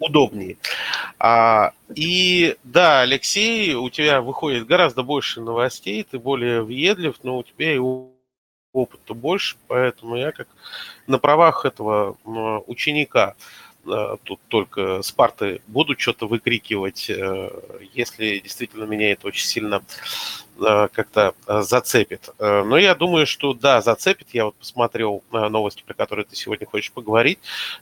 удобнее. А, и да, Алексей, у тебя выходит гораздо больше новостей, ты более въедлив, но у тебя и опыта больше, поэтому я как на правах этого ученика тут только с парты буду что-то выкрикивать, э, если действительно меня это очень сильно э, как-то зацепит. Но я думаю, что да, зацепит. Я вот посмотрел новости, про которые ты сегодня хочешь поговорить.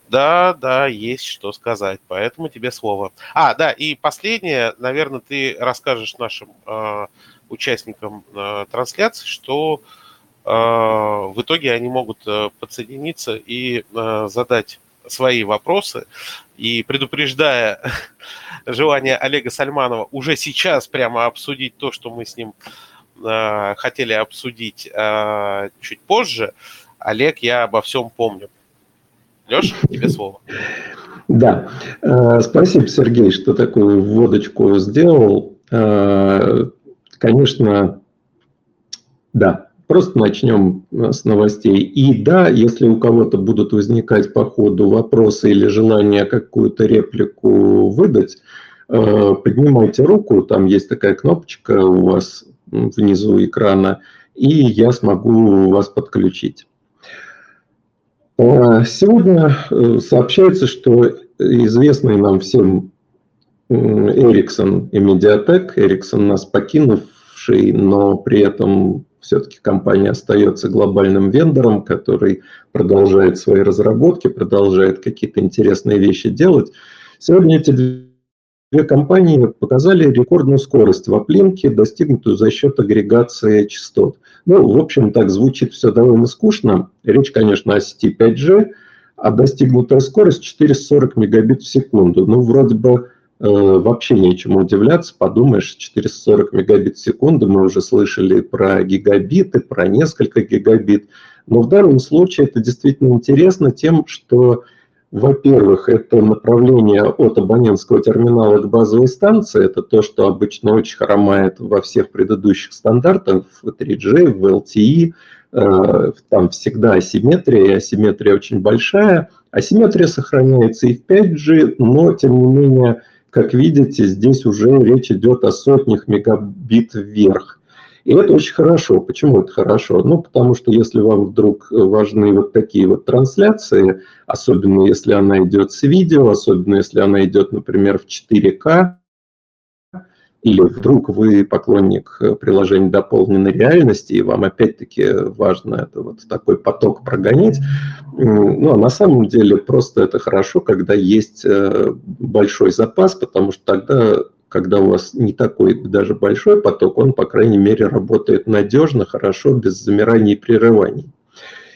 Да, да, есть что сказать. Поэтому тебе слово. А, да, и последнее, наверное, ты расскажешь нашим участникам трансляции, что в итоге они могут подсоединиться и задать свои вопросы и предупреждая желание Олега Сальманова уже сейчас прямо обсудить то, что мы с ним э, хотели обсудить э, чуть позже, Олег, я обо всем помню. Леша, тебе слово. Да, э, спасибо, Сергей, что такую вводочку сделал. Э, конечно, да, Просто начнем э, с новостей. И да, если у кого-то будут возникать по ходу вопросы или желание какую-то реплику выдать, э, поднимайте руку, там есть такая кнопочка у вас внизу экрана, и я смогу вас подключить. Э, сегодня сообщается, что известный нам всем Эриксон и Медиатек, Эриксон нас покинувший, но при этом все-таки компания остается глобальным вендором, который продолжает свои разработки, продолжает какие-то интересные вещи делать. Сегодня эти две компании показали рекордную скорость в оплинке, достигнутую за счет агрегации частот. Ну, в общем, так звучит все довольно скучно. Речь, конечно, о сети 5G, а достигнутая скорость 440 мегабит в секунду. Ну, вроде бы вообще нечему удивляться. Подумаешь, 440 мегабит в секунду, мы уже слышали про гигабиты, про несколько гигабит. Но в данном случае это действительно интересно тем, что, во-первых, это направление от абонентского терминала к базовой станции. Это то, что обычно очень хромает во всех предыдущих стандартах, в 3G, в LTE. Э, там всегда асимметрия, и асимметрия очень большая. Асимметрия сохраняется и в 5G, но, тем не менее, как видите, здесь уже речь идет о сотнях мегабит вверх. И это очень хорошо. Почему это хорошо? Ну, потому что если вам вдруг важны вот такие вот трансляции, особенно если она идет с видео, особенно если она идет, например, в 4К, или вдруг вы поклонник приложения дополненной реальности, и вам опять-таки важно это вот такой поток прогонять, ну, а на самом деле просто это хорошо, когда есть э, большой запас, потому что тогда, когда у вас не такой даже большой поток, он, по крайней мере, работает надежно, хорошо, без замираний и прерываний.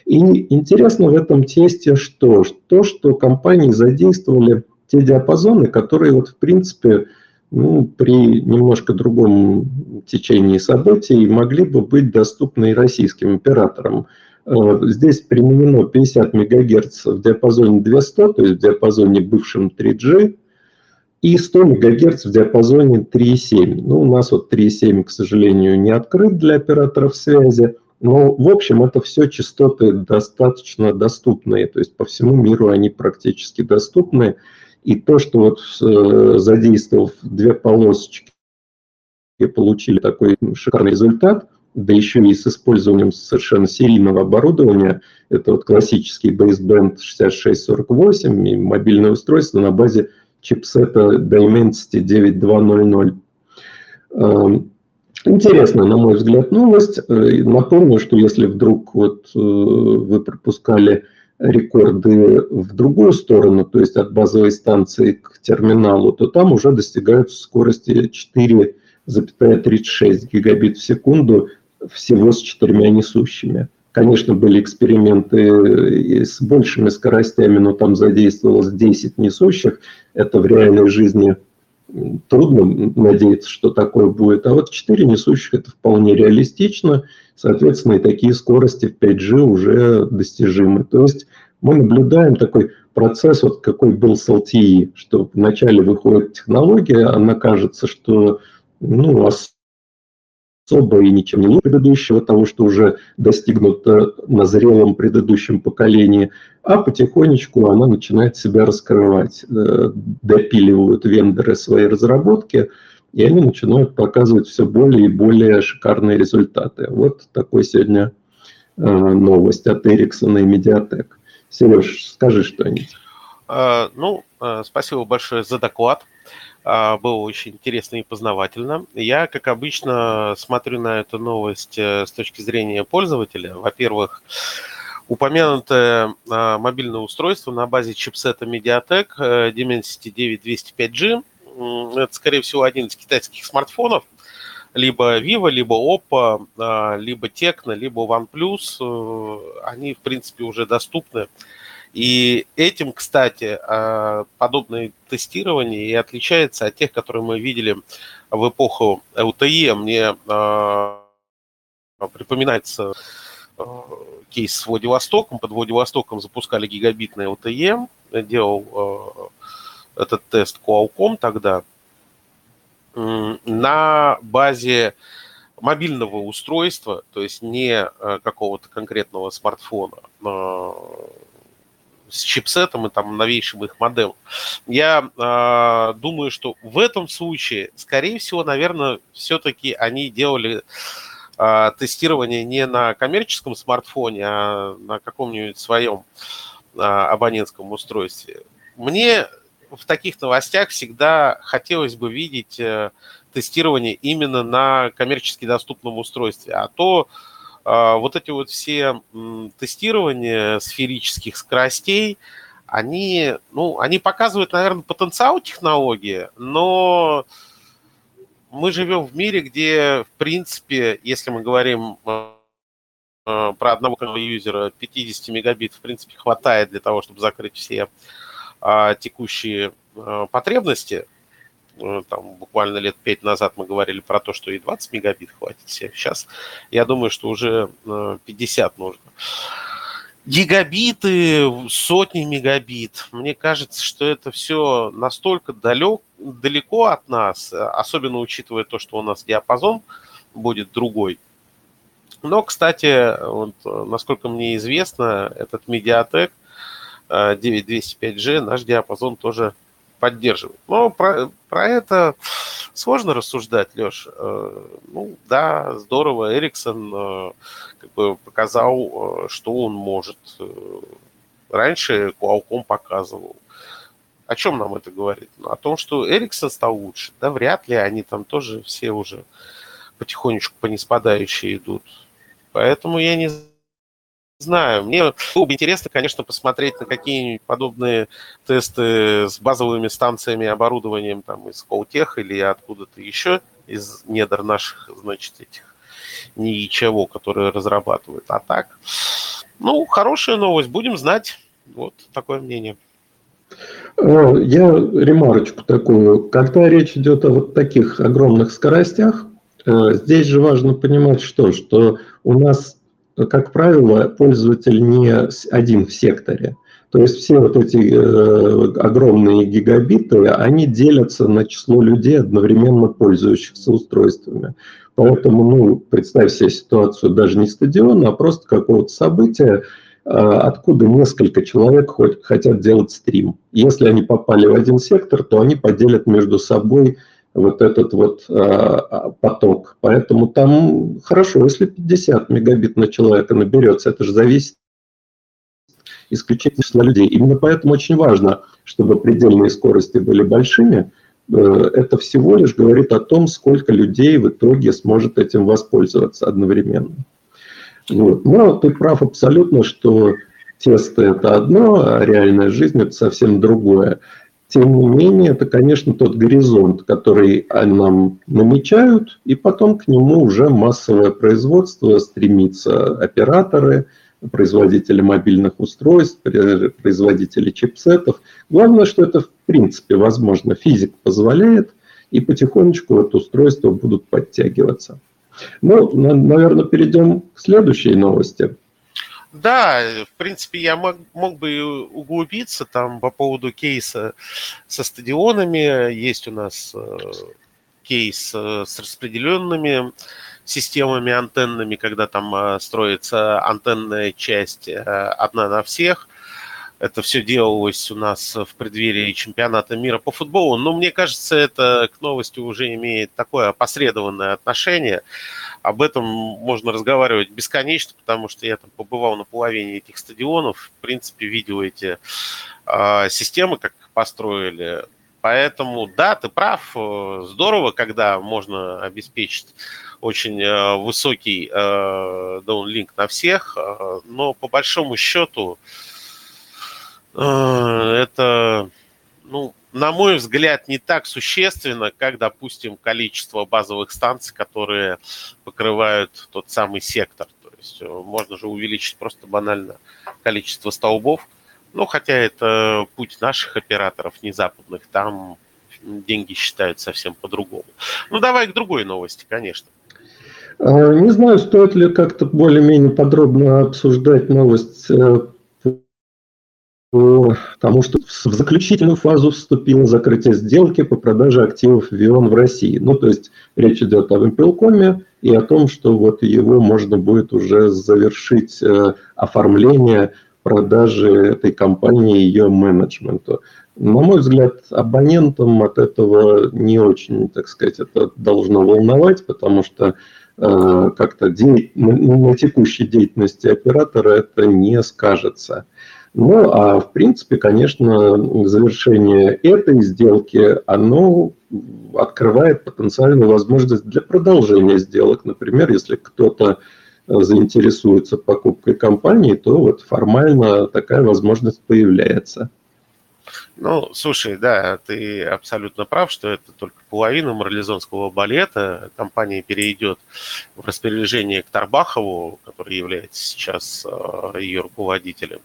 И интересно в этом тесте что? То, что компании задействовали те диапазоны, которые вот в принципе ну, при немножко другом течении событий могли бы быть доступны и российским операторам. Э, здесь применено 50 МГц в диапазоне 200, то есть в диапазоне бывшем 3G, и 100 МГц в диапазоне 3,7. Ну, у нас вот 3,7, к сожалению, не открыт для операторов связи, но, в общем, это все частоты достаточно доступные, то есть по всему миру они практически доступны. И то, что вот э, задействовав две полосочки, получили такой шикарный результат, да еще и с использованием совершенно серийного оборудования, это вот классический baseband 6648 и мобильное устройство на базе чипсета Dimensity 9200. Эм, интересная, на мой взгляд, новость. Э, напомню, что если вдруг вот э, вы пропускали рекорды в другую сторону, то есть от базовой станции к терминалу, то там уже достигаются скорости 4,36 гигабит в секунду всего с четырьмя несущими. Конечно, были эксперименты с большими скоростями, но там задействовалось 10 несущих. Это в реальной жизни трудно надеяться, что такое будет. А вот 4 несущих – это вполне реалистично. Соответственно, и такие скорости в 5G уже достижимы. То есть мы наблюдаем такой процесс, вот какой был с LTE, что вначале выходит технология, она кажется, что ну, особо и ничем не лучше предыдущего, того, что уже достигнуто на зрелом предыдущем поколении, а потихонечку она начинает себя раскрывать. Э, допиливают вендоры свои разработки, и они начинают показывать все более и более шикарные результаты. Вот такой сегодня э, новость от Ericsson и Mediatek. Сереж, скажи что-нибудь. А, ну, э, спасибо большое за доклад. А, было очень интересно и познавательно. Я, как обычно, смотрю на эту новость э, с точки зрения пользователя. Во-первых, упомянутое а, мобильное устройство на базе чипсета MediaTek э, Dimensity 9205G. Это, скорее всего, один из китайских смартфонов, либо Vivo, либо Oppo, а, либо Tecno, либо OnePlus. Э, они, в принципе, уже доступны и этим, кстати, а, подобное тестирование и отличается от тех, которые мы видели в эпоху LTE. Мне а, припоминается а, кейс с Владивостоком. Под Владивостоком запускали гигабитное LTE. Делал этот тест Qualcomm тогда на базе мобильного устройства, то есть не какого-то конкретного смартфона, с чипсетом и там новейшим их модель. Я э, думаю, что в этом случае, скорее всего, наверное, все-таки они делали э, тестирование не на коммерческом смартфоне, а на каком-нибудь своем э, абонентском устройстве. Мне в таких новостях всегда хотелось бы видеть э, тестирование именно на коммерчески доступном устройстве, а то а, вот эти вот все тестирования сферических скоростей, они, ну, они показывают, наверное, потенциал технологии, но мы живем в мире, где, в принципе, если мы говорим а, а, про одного юзера, 50 мегабит, в принципе, хватает для того, чтобы закрыть все текущие потребности – Э, там буквально лет пять назад мы говорили про то, что и 20 мегабит хватит всем. Сейчас я думаю, что уже 50 э, нужно. Гигабиты, сотни мегабит. Мне кажется, что это все настолько далек, далеко от нас, особенно учитывая то, что у нас диапазон будет другой. Но, кстати, вот, насколько мне известно, этот Mediatek 9205G э, наш диапазон тоже поддерживает. Но про, про это сложно рассуждать, Леш. Э, ну да, здорово, Эриксон э, как бы показал, э, что он может. Раньше Qualcomm показывал. О чем нам это говорит? Ну, о том, что Эриксон стал лучше. Да вряд ли, они там тоже все уже потихонечку по неспадающей идут. Поэтому я не знаю. Мне было бы интересно, конечно, посмотреть на какие-нибудь подобные тесты с базовыми станциями и оборудованием там из Коутех или откуда-то еще из недр наших, значит, этих ничего, которые разрабатывают. А так, ну, хорошая новость, будем знать. Вот такое мнение. Э, я ремарочку такую. Когда речь идет о вот таких огромных скоростях, э, здесь же важно понимать что, что у нас как правило, пользователь не один в секторе. То есть все вот эти э, огромные гигабиты, они делятся на число людей, одновременно пользующихся устройствами. Поэтому, ну, представь себе ситуацию даже не стадиона, а просто какого-то события, э, откуда несколько человек хоть, хотят делать стрим. Если они попали в один сектор, то они поделят между собой вот этот вот а, поток. Поэтому там хорошо, если 50 мегабит на человека наберется, это же зависит исключительно числа людей. Именно поэтому очень важно, чтобы предельные скорости были большими. Э, это всего лишь говорит о том, сколько людей в итоге сможет этим воспользоваться одновременно. Вот. Но ты прав абсолютно, что тесты – это одно, а реальная жизнь – это совсем другое. Тем не менее, это, конечно, тот горизонт, который нам намечают, и потом к нему уже массовое производство стремится операторы, производители мобильных устройств, производители чипсетов. Главное, что это в принципе возможно. Физик позволяет, и потихонечку это устройство будут подтягиваться. Ну, наверное, перейдем к следующей новости. Да, в принципе, я мог, мог бы углубиться там по поводу кейса со стадионами. Есть у нас э, кейс с распределенными системами антеннами, когда там строится антенная часть одна на всех – это все делалось у нас в преддверии чемпионата мира по футболу. Но мне кажется, это к новости уже имеет такое опосредованное отношение. Об этом можно разговаривать бесконечно, потому что я там побывал на половине этих стадионов. В принципе, видел эти э, системы, как их построили. Поэтому, да, ты прав. Здорово, когда можно обеспечить очень э, высокий э, даунлинк на всех, э, но по большому счету Э, это, ну, на мой взгляд, не так существенно, как, допустим, количество базовых станций, которые покрывают тот самый сектор. То есть э, можно же увеличить просто банально количество столбов. Ну, хотя это путь наших операторов, не западных. Там деньги считают совсем по-другому. Ну, давай к другой новости, конечно. Э, не знаю, стоит ли как-то более-менее подробно обсуждать новость потому что в заключительную фазу вступило закрытие сделки по продаже активов ВИОН в России. Ну, то есть речь идет об Импелкоме и о том, что вот его можно будет уже завершить э, оформление продажи этой компании ее менеджменту. На мой взгляд, абонентам от этого не очень, так сказать, это должно волновать, потому что э, как-то де... на, на текущей деятельности оператора это не скажется. Ну, а в принципе, конечно, завершение этой сделки, оно открывает потенциальную возможность для продолжения сделок. Например, если кто-то заинтересуется покупкой компании, то вот формально такая возможность появляется. Ну, слушай, да, ты абсолютно прав, что это только половина марлезонского балета. Компания перейдет в распоряжение к Тарбахову, который является сейчас э, ее руководителем.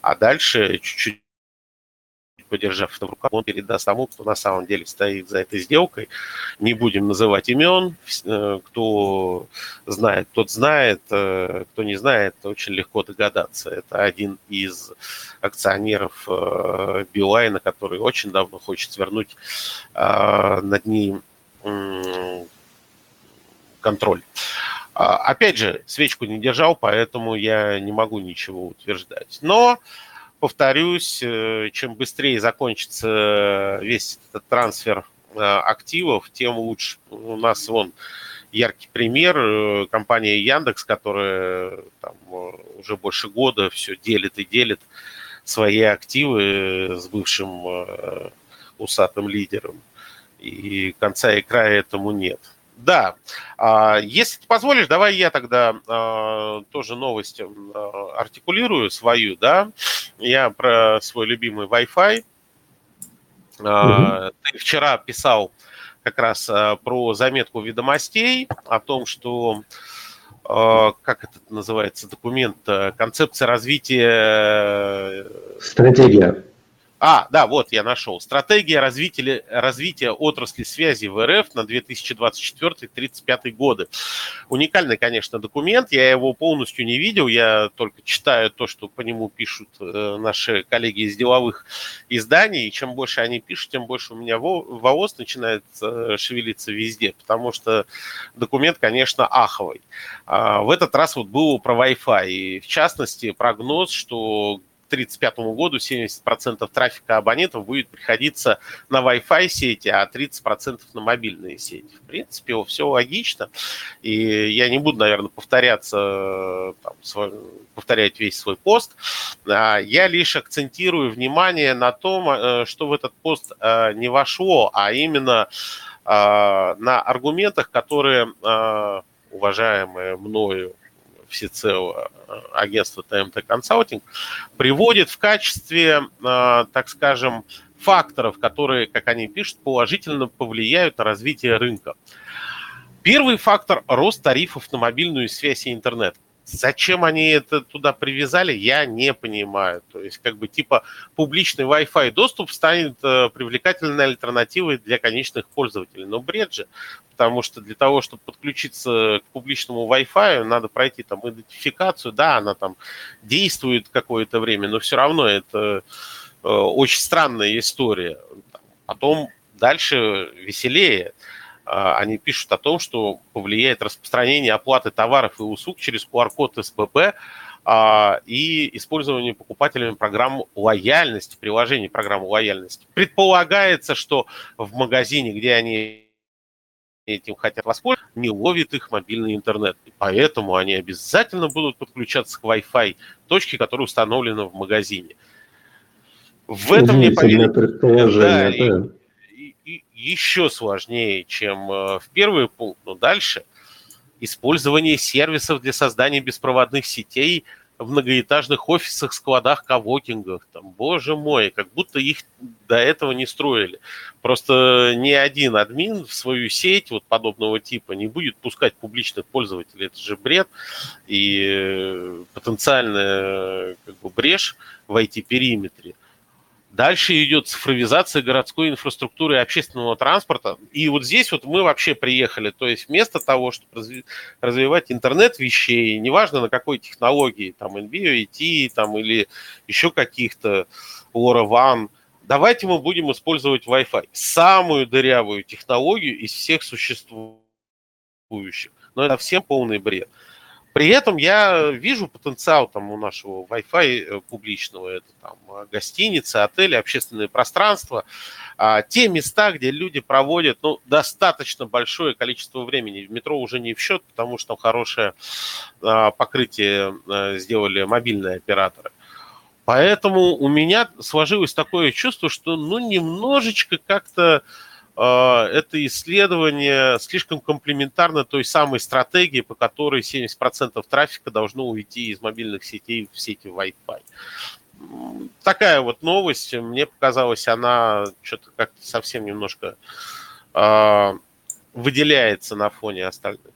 А дальше чуть-чуть подержав это в руках, он передаст тому, кто на самом деле стоит за этой сделкой. Не будем называть имен. Э, кто знает, тот знает. Э, кто не знает, очень легко догадаться. Это один из акционеров э, Билайна, который очень давно хочет свернуть над ним контроль. А, опять же, свечку не держал, поэтому я не могу ничего утверждать. Но повторюсь, э, чем быстрее закончится весь этот трансфер э, активов, тем лучше. У нас вон яркий пример, э, компания Яндекс, которая там, уже больше года все делит и делит свои активы с бывшим усатым лидером. И конца и края этому нет. Да, а, если ты позволишь, давай я тогда а, тоже новость а, артикулирую свою, да. Я про свой любимый Wi-Fi. Угу. Ты вчера писал как раз про заметку ведомостей о том, что как это называется документ, концепция развития... Стратегия. А, да, вот я нашел. Стратегия развития, развития отрасли связи в РФ на 2024-2035 годы. Уникальный, конечно, документ. Я его полностью не видел. Я только читаю то, что по нему пишут э, наши коллеги из деловых изданий. И чем больше они пишут, тем больше у меня волос начинает э, шевелиться везде. Потому что документ, конечно, аховый. А, в этот раз вот был про Wi-Fi. И в частности, прогноз, что 1935 году 70% трафика абонентов будет приходиться на Wi-Fi сети, а 30% на мобильные сети. В принципе, все логично. И я не буду, наверное, повторяться, там, свой, повторять весь свой пост. А я лишь акцентирую внимание на том, э, что в этот пост э, не вошло, а именно э, на аргументах, которые уважаемые мною всецело э, агентство ТМТ Консалтинг, приводит в качестве, э, так скажем, факторов, которые, как они пишут, положительно повлияют на развитие рынка. Первый фактор – рост тарифов на мобильную связь и интернет. Зачем они это туда привязали, я не понимаю. То есть, как бы, типа, публичный Wi-Fi доступ станет э, привлекательной альтернативой для конечных пользователей. Но бред же, потому что для того, чтобы подключиться к публичному Wi-Fi, надо пройти там идентификацию. Да, она там действует какое-то время, но все равно это э, очень странная история. Потом дальше веселее. Они пишут о том, что повлияет распространение оплаты товаров и услуг через QR-код СПБ а, и использование покупателями программ лояльности, приложений программы лояльности. Предполагается, что в магазине, где они этим хотят воспользоваться, не ловит их мобильный интернет. И поэтому они обязательно будут подключаться к Wi-Fi точке, которая установлена в магазине. В этом поверить... Да, да. И еще сложнее, чем э, в первый пункт, но дальше – использование сервисов для создания беспроводных сетей в многоэтажных офисах, складах, коворкингах. Там, боже мой, как будто их до этого не строили. Просто ни один админ в свою сеть вот подобного типа не будет пускать публичных пользователей. Это же бред и э, потенциальная как бы, брешь в IT-периметре. Дальше идет цифровизация городской инфраструктуры и общественного транспорта. И вот здесь вот мы вообще приехали. То есть вместо того, чтобы развивать интернет вещей, неважно на какой технологии, там NBIOT там, или еще каких-то LoRaWAN, давайте мы будем использовать Wi-Fi. Самую дырявую технологию из всех существующих. Но это всем полный бред. При этом я вижу потенциал там у нашего Wi-Fi э, публичного, это там э, гостиницы, отели, общественные пространства, а, те места, где люди проводят ну, достаточно большое количество времени. В метро уже не в счет, потому что там хорошее а, покрытие э, сделали мобильные операторы. Поэтому у меня сложилось такое чувство, что ну немножечко как-то это исследование слишком комплементарно той самой стратегии, по которой 70% трафика должно уйти из мобильных сетей в сети Wi-Fi. Такая вот новость, мне показалось, она что-то как-то совсем немножко э, выделяется на фоне остальных.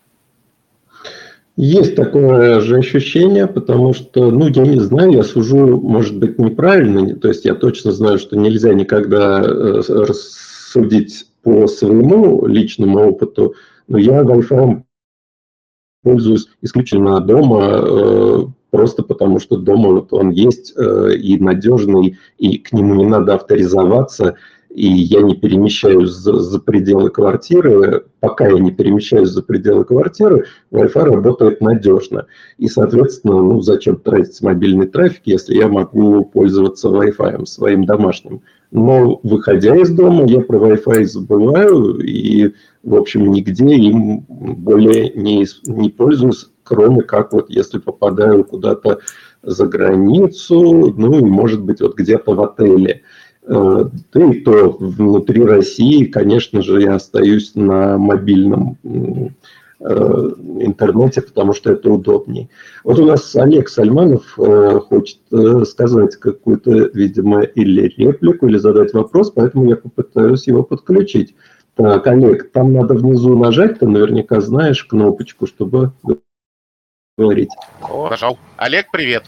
Есть такое же ощущение, потому что, ну, я не знаю, я сужу, может быть, неправильно, то есть я точно знаю, что нельзя никогда э, судить по своему личному опыту, но я Wi-Fi пользуюсь исключительно дома, э, просто потому что дома вот он есть э, и надежный, и к нему не надо авторизоваться, и я не перемещаюсь за, за пределы квартиры, пока я не перемещаюсь за пределы квартиры, Wi-Fi работает надежно. И, соответственно, ну зачем тратить мобильный трафик, если я могу пользоваться Wi-Fi своим домашним. Но выходя из дома, я про Wi-Fi забываю и, в общем, нигде им более не, не пользуюсь, кроме как вот если попадаю куда-то за границу, ну и, может быть, вот где-то в отеле. Э, да и то внутри России, конечно же, я остаюсь на мобильном Э, интернете, потому что это удобнее. Вот у нас Олег Сальманов э, хочет сказать какую-то, видимо, или реплику, или задать вопрос, поэтому я попытаюсь его подключить. Так, Олег, там надо внизу нажать, ты наверняка знаешь кнопочку, чтобы говорить. О, нажал. Олег, привет.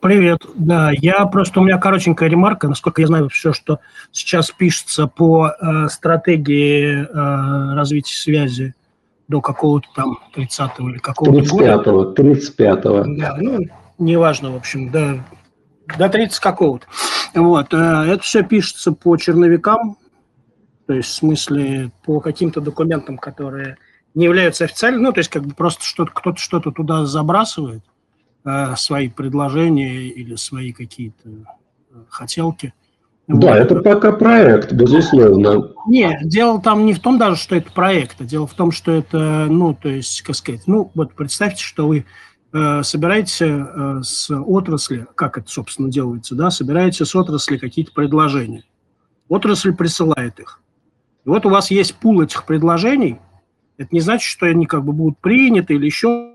Привет. Да, я просто, у меня коротенькая ремарка. Насколько я знаю, все, что сейчас пишется по э, стратегии э, развития связи до какого-то там 30-го или какого-то 35-го, года. 35-го. Да, ну, неважно, в общем, да, до 30 какого-то. Вот, э, это все пишется по черновикам, то есть в смысле по каким-то документам, которые не являются официальными, ну, то есть как бы просто что-то, кто-то что-то туда забрасывает, свои предложения или свои какие-то э, хотелки. Да, вот. это пока проект, безусловно. Нет, дело там не в том даже, что это проект, а дело в том, что это, ну, то есть, как сказать, ну, вот представьте, что вы э, собираете э, с отрасли, как это, собственно, делается, да, собираете с отрасли какие-то предложения. Отрасль присылает их. И вот у вас есть пул этих предложений, это не значит, что они как бы будут приняты или еще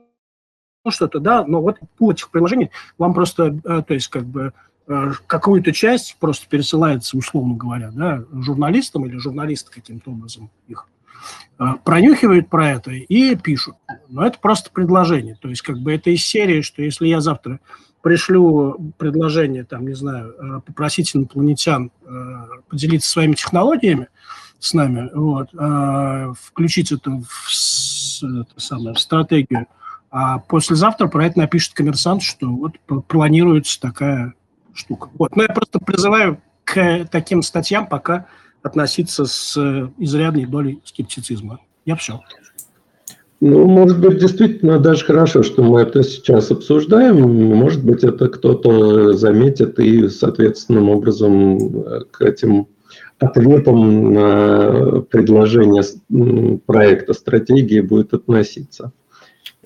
что-то, да, но вот пул этих приложений вам просто, э, то есть как бы э, какую-то часть просто пересылается, условно говоря, да, журналистам или журналисты каким-то образом их э, пронюхивают про это и пишут. Но это просто предложение. То есть как бы это из серии, что если я завтра пришлю предложение, там, не знаю, попросить инопланетян поделиться своими технологиями с нами, вот, включить это в, это самое, в стратегию а послезавтра про это напишет коммерсант, что вот планируется такая штука. Вот. Но я просто призываю к таким статьям пока относиться с изрядной долей скептицизма. Я все. Ну, может быть, действительно даже хорошо, что мы это сейчас обсуждаем. Может быть, это кто-то заметит и соответственным образом к этим ответом на предложение проекта стратегии будет относиться.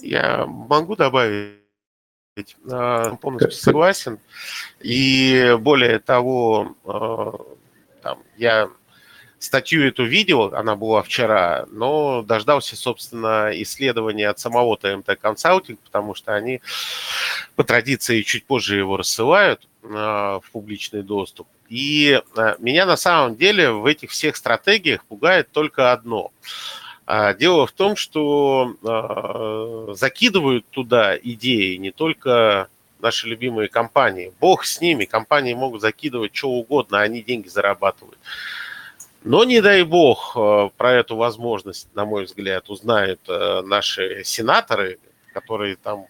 Я могу добавить, а, полностью согласен. И более того, а, там, я статью эту видел, она была вчера, но дождался, собственно, исследования от самого ТМТ Консалтинг, потому что они по традиции чуть позже его рассылают в публичный доступ. И э, меня на самом деле в этих всех стратегиях пугает только одно. А, дело в том, что э, закидывают туда идеи не только наши любимые компании. Бог с ними, компании могут закидывать что угодно, они деньги зарабатывают. Но не дай бог про эту возможность, на мой взгляд, узнают наши сенаторы, которые там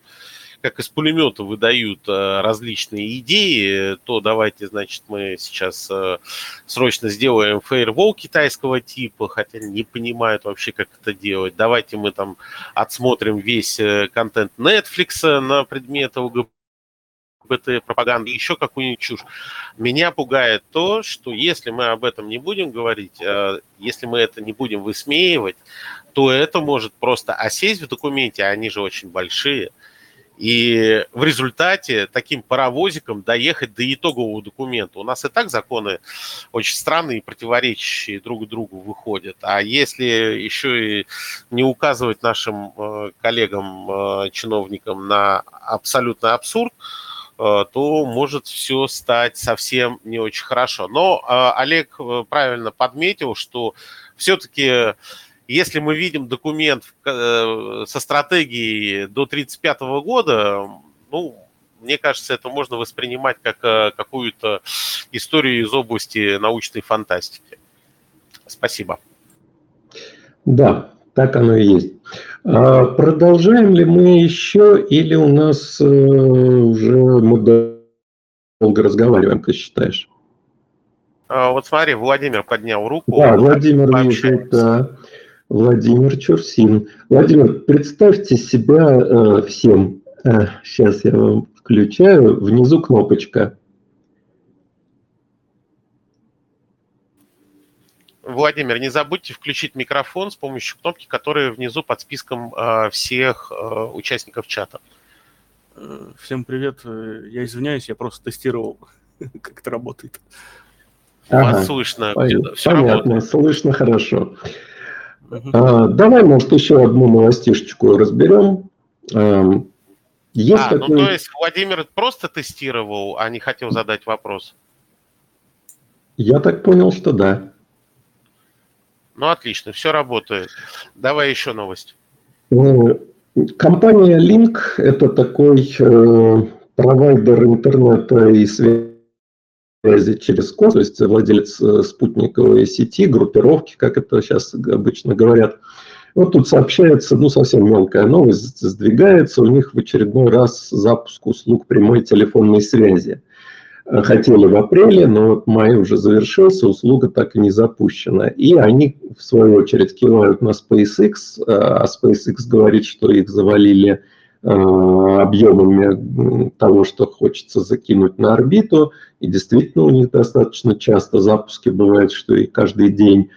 как из пулемета выдают э, различные идеи, то давайте, значит, мы сейчас э, срочно сделаем фейервол китайского типа, хотя не понимают вообще, как это делать. Давайте мы там отсмотрим весь э, контент Netflix на предмет ЛГБТ пропаганды, еще какую-нибудь чушь. Меня пугает то, что если мы об этом не будем говорить, если мы это не будем высмеивать, то это может просто осесть в документе, а они же очень большие – и в результате таким паровозиком доехать до итогового документа. У нас и так законы очень странные и противоречащие друг другу выходят. А если еще и не указывать нашим э, коллегам, э, чиновникам на абсолютный абсурд, э, то может все стать совсем не очень хорошо. Но Олег правильно подметил, что все-таки если мы видим документ э, со стратегией до 1935 года, ну, мне кажется, это можно воспринимать как э, какую-то историю из области научной фантастики. Спасибо. Да, так оно и есть. А продолжаем ли мы еще, или у нас э, уже мы долго разговариваем, как считаешь? А, вот смотри, Владимир поднял руку. Да, Владимир вижу, да. Владимир Чурсин. Владимир, представьте себя э, всем. Э, сейчас я вам включаю. Внизу кнопочка. Владимир, не забудьте включить микрофон с помощью кнопки, которая внизу под списком э, всех э, участников чата. Э, всем привет. Э, я извиняюсь, я просто тестировал, как это работает. Ага. Вас слышно. Понятно, все работает. слышно хорошо. А, давай, может, еще одну новостишечку разберем. Есть а, такой... ну то есть Владимир просто тестировал, а не хотел задать вопрос? Я так понял, что да. Ну, отлично, все работает. Давай еще новость. Э, компания Link – это такой э, провайдер интернета и связи связи через космос, то есть владелец э, спутниковой сети, группировки, как это сейчас обычно говорят. Вот тут сообщается, ну, совсем мелкая новость, сдвигается у них в очередной раз запуск услуг прямой телефонной связи. Э, хотели в апреле, но вот май уже завершился, услуга так и не запущена. И они, в свою очередь, кивают на SpaceX, э, а SpaceX говорит, что их завалили объемами того, что хочется закинуть на орбиту. И действительно у них достаточно часто запуски бывают, что и каждый день.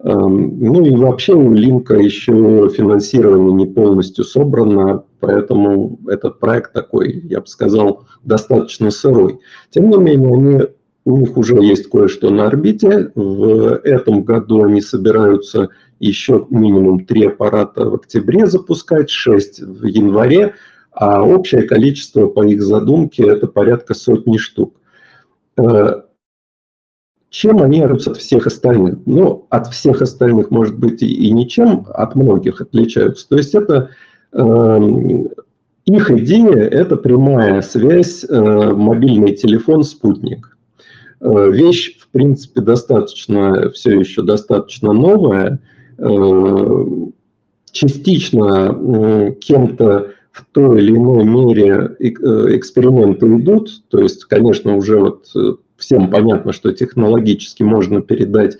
Эм, ну и вообще у Линка еще финансирование не полностью собрано, поэтому этот проект такой, я бы сказал, достаточно сырой. Тем не менее, они, у них уже есть кое-что на орбите. В этом году они собираются еще минимум три аппарата в октябре запускать, шесть в январе, а общее количество по их задумке это порядка сотни штук. Э, чем они от всех остальных? Ну, от всех остальных, может быть, и ничем, от многих отличаются. То есть это э, их идея – это прямая связь, э, мобильный телефон, спутник. Э, вещь, в принципе, достаточно, все еще достаточно новая – частично кем-то в той или иной мере э, эксперименты идут, то есть, конечно, уже вот э, всем понятно, что технологически можно передать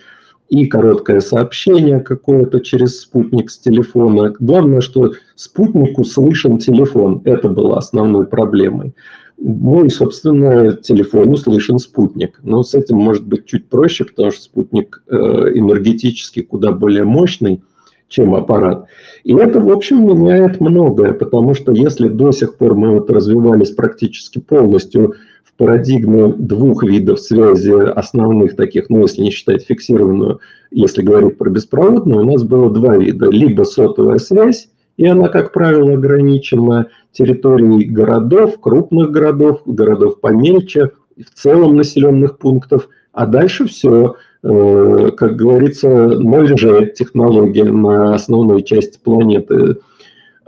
и короткое сообщение какое-то через спутник с телефона. Главное, что спутнику слышен телефон. Это было основной проблемой. Ну и, собственно, телефону слышен спутник. Но с этим может быть чуть проще, потому что спутник э, энергетически куда более мощный, чем аппарат. И это, в общем, меняет многое, потому что если до сих пор мы вот развивались практически полностью в парадигме двух видов связи основных таких, ну, если не считать фиксированную, если говорить про беспроводную, у нас было два вида. Либо сотовая связь, и она, как правило, ограничена территорией городов, крупных городов, городов помельче, в целом населенных пунктов, а дальше все, э, как говорится, 0G технология на основной части планеты.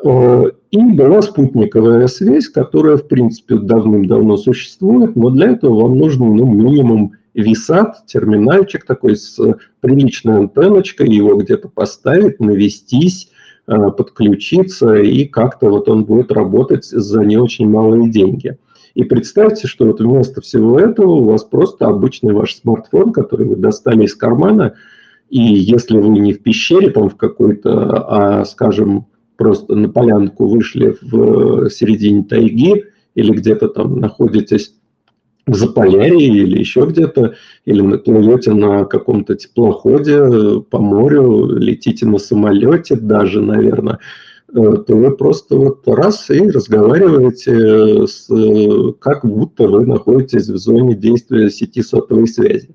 Э, и была спутниковая связь, которая, в принципе, давным-давно существует, но для этого вам нужен ну, минимум висат, терминальчик такой с приличной антенночкой, его где-то поставить, навестись, подключиться, и как-то вот он будет работать за не очень малые деньги. И представьте, что вот вместо всего этого у вас просто обычный ваш смартфон, который вы достали из кармана, и если вы не в пещере там в какой-то, а, скажем, просто на полянку вышли в середине тайги или где-то там находитесь в Заполярье или еще где-то, или плывете на каком-то теплоходе по морю, летите на самолете даже, наверное, э, то вы просто вот раз и разговариваете, с, как будто вы находитесь в зоне действия сети сотовой связи.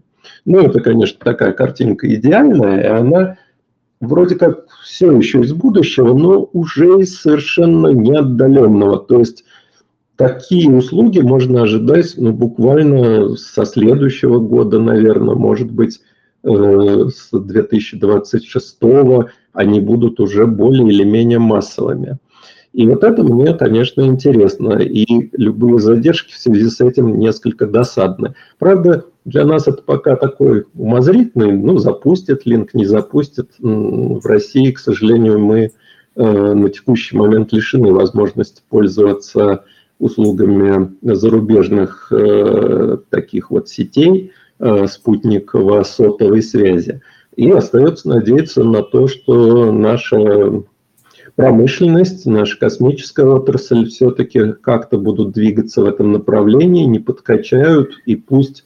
Ну, это, конечно, такая картинка идеальная, и она вроде как все еще из будущего, но уже из совершенно неотдаленного. То есть такие услуги можно ожидать ну, буквально со следующего года, наверное, может быть, э, с 2026 они будут уже более или менее массовыми. И вот это мне, конечно, интересно. И любые задержки в связи с этим несколько досадны. Правда, для нас это пока такой умозрительный, ну, запустит линк, не запустит. В России, к сожалению, мы э, на текущий момент лишены возможности пользоваться услугами зарубежных э, таких вот сетей э, спутниково-сотовой связи. И остается надеяться на то, что наша промышленность, наша космическая отрасль все-таки как-то будут двигаться в этом направлении, не подкачают, и пусть,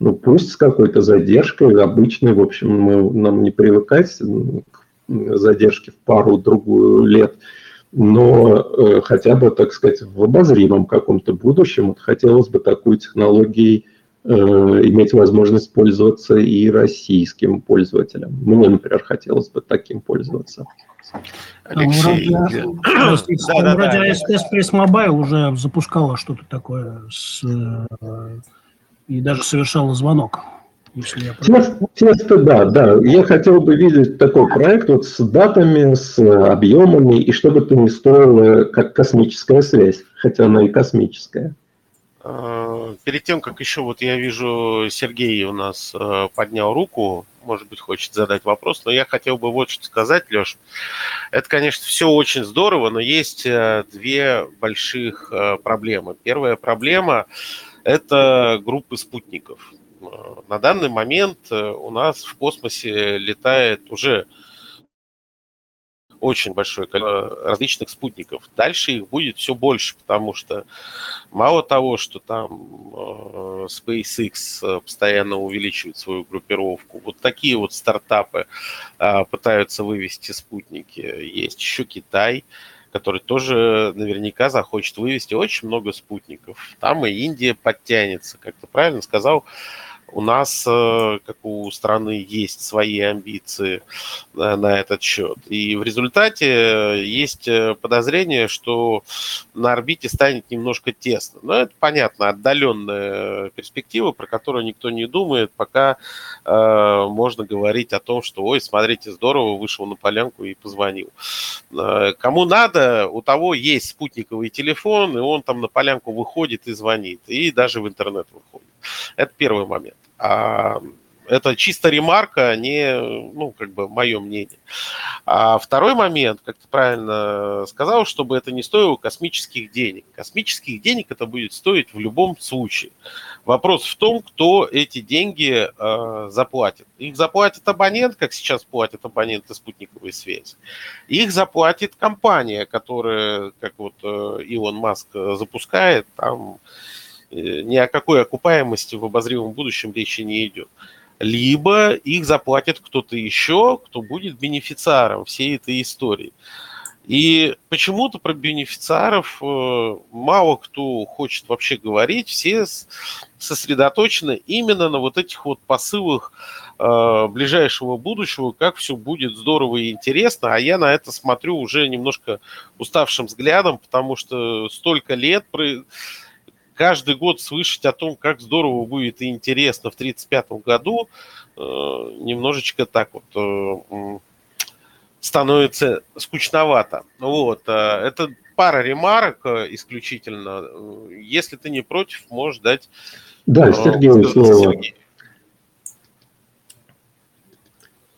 ну, пусть с какой-то задержкой, обычной, в общем, мы, нам не привыкать к задержке в пару-другую лет – но э, хотя бы, так сказать, в обозримом каком-то будущем вот хотелось бы такой технологией э, иметь возможность пользоваться и российским пользователям. Мне, например, хотелось бы таким пользоваться. Алексей, ну, вроде Express Mobile уже запускала что-то такое с, э, и даже совершала звонок. Если я Тесты, да, да. Я хотел бы видеть такой проект вот с датами, с объемами, и чтобы это не стоило как космическая связь, хотя она и космическая. А, перед тем, как еще вот я вижу, Сергей у нас э, поднял руку, может быть, хочет задать вопрос, но я хотел бы вот что сказать, Леш. Это, конечно, все очень здорово, но есть э, две больших э, проблемы. Первая проблема – это группы спутников. На данный момент э, у нас в космосе летает уже очень большое количество различных спутников. Дальше их будет все больше, потому что мало того, что там э, SpaceX э, постоянно увеличивает свою группировку, вот такие вот стартапы пытаются вывести спутники. Есть еще Китай, который тоже наверняка захочет вывести очень много спутников. Там и Индия подтянется, как ты правильно сказал, у нас, э, как у страны, есть свои амбиции э, на этот счет. И в результате э, есть подозрение, что на орбите станет немножко тесно. Но это, понятно, отдаленная перспектива, про которую никто не думает, пока можно говорить о том, что, ой, смотрите, здорово, вышел на полянку и позвонил. Кому надо, у того есть спутниковый телефон, и он там на полянку выходит и звонит, и даже в интернет выходит. Это первый момент. А Это чисто ремарка, а не, ну, как бы, мое мнение. А второй момент, как ты правильно сказал, чтобы это не стоило космических денег. Космических денег это будет стоить в любом случае. Вопрос в том, кто эти деньги э, заплатит. Их заплатит абонент, как сейчас платят абоненты спутниковой связи. Их заплатит компания, которая, как вот э, Илон Маск запускает, там э, ни о какой окупаемости в обозримом будущем речи не идет. Либо их заплатит кто-то еще, кто будет бенефициаром всей этой истории. И почему-то про бенефициаров э, мало кто хочет вообще говорить, все сосредоточены именно на вот этих вот посылах э, ближайшего будущего, как все будет здорово и интересно, а я на это смотрю уже немножко уставшим взглядом, потому что столько лет каждый год слышать о том, как здорово будет и интересно в 1935 году, э, немножечко так вот э, становится скучновато. Вот. Э, это пара ремарок исключительно. Если ты не против, можешь дать... Да, Сергей, слово. Сергей.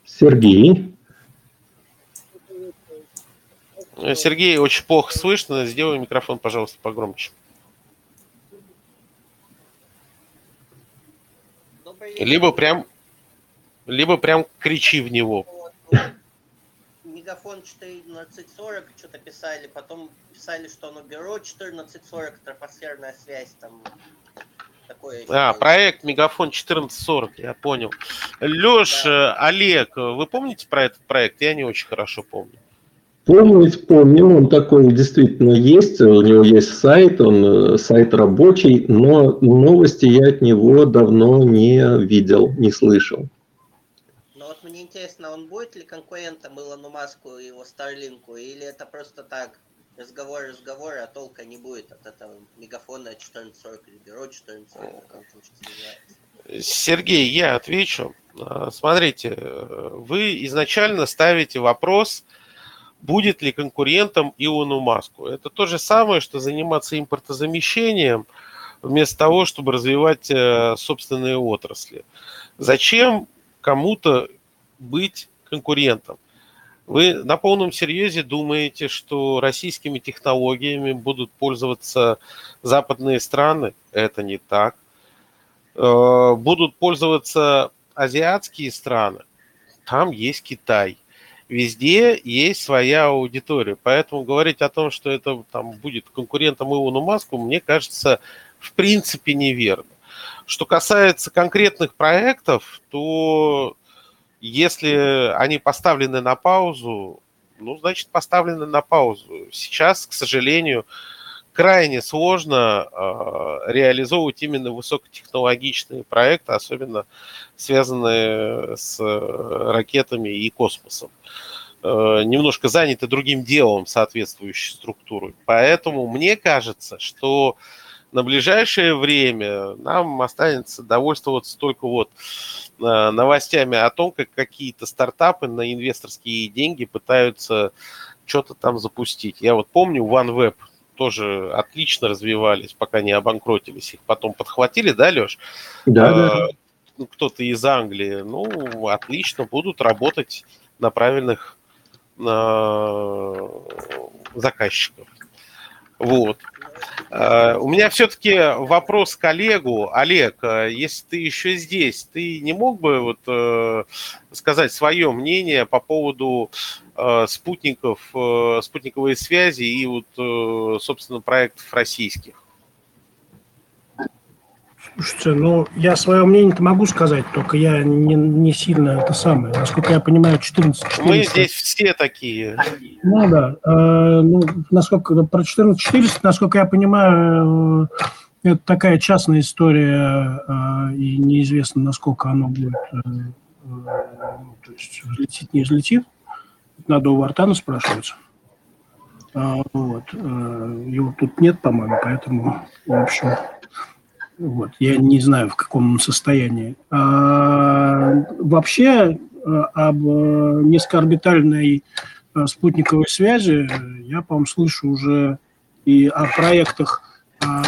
Сергей. Сергей, очень плохо слышно. Сделай микрофон, пожалуйста, погромче. Либо прям, либо прям кричи в него. Мегафон 1440 что-то писали, потом писали, что оно бюро 1440, тропосферная связь там. Такое а, проект Мегафон 1440, я понял. Леш, да. Олег, вы помните про этот проект? Я не очень хорошо помню. Помнить помню, он такой действительно есть, у него есть сайт, он э, сайт рабочий, но новости я от него давно не видел, не слышал. Ну вот мне интересно, он будет ли конкурентом Илону Маску и его Старлинку, или это просто так, разговор, разговор, а толка не будет от этого мегафона 1440 или бюро 1440, как там называется. Сергей, я отвечу. А, смотрите, вы изначально ставите вопрос, будет ли конкурентом Илону Маску. Это то же самое, что заниматься импортозамещением вместо того, чтобы развивать э, собственные отрасли. Зачем кому-то быть конкурентом? Вы на полном серьезе думаете, что российскими технологиями будут пользоваться западные страны? Это не так. Э, будут пользоваться азиатские страны? Там есть Китай – везде есть своя аудитория. Поэтому говорить о том, что это там, будет конкурентом Илону Маску, мне кажется, в принципе неверно. Что касается конкретных проектов, то если они поставлены на паузу, ну, значит, поставлены на паузу. Сейчас, к сожалению, крайне сложно э, реализовывать именно высокотехнологичные проекты, особенно связанные с э, ракетами и космосом. Э, немножко заняты другим делом соответствующей структурой. Поэтому мне кажется, что на ближайшее время нам останется довольствоваться только вот э, новостями о том, как какие-то стартапы на инвесторские деньги пытаются что-то там запустить. Я вот помню OneWeb тоже отлично развивались, пока не обанкротились. Их потом подхватили, да, Леш? Да, да. Ну, кто-то из Англии. Ну, отлично, будут работать на правильных на заказчиков. Вот. А, у меня все-таки вопрос к Олегу. Олег, а если ты еще здесь, ты не мог бы вот, э, сказать свое мнение по поводу э, спутников, э, спутниковой связи и вот, собственно, проектов российских? Слушайте, ну, я свое мнение-то могу сказать, только я не, не сильно это самое. Насколько я понимаю, 14 400... Мы здесь все такие. Ну, да. Э, ну, насколько, про 14 400, насколько я понимаю, э, это такая частная история, э, и неизвестно, насколько оно будет, э, э, то есть, взлетит, не взлетит. Надо у Вартана спрашивать. А, вот. Э, его тут нет, по-моему, поэтому, в общем... Вот, я не знаю, в каком состоянии. А, вообще, а, об э, низкоорбитальной э, спутниковой связи я, по-моему, слышу уже и о проектах, а,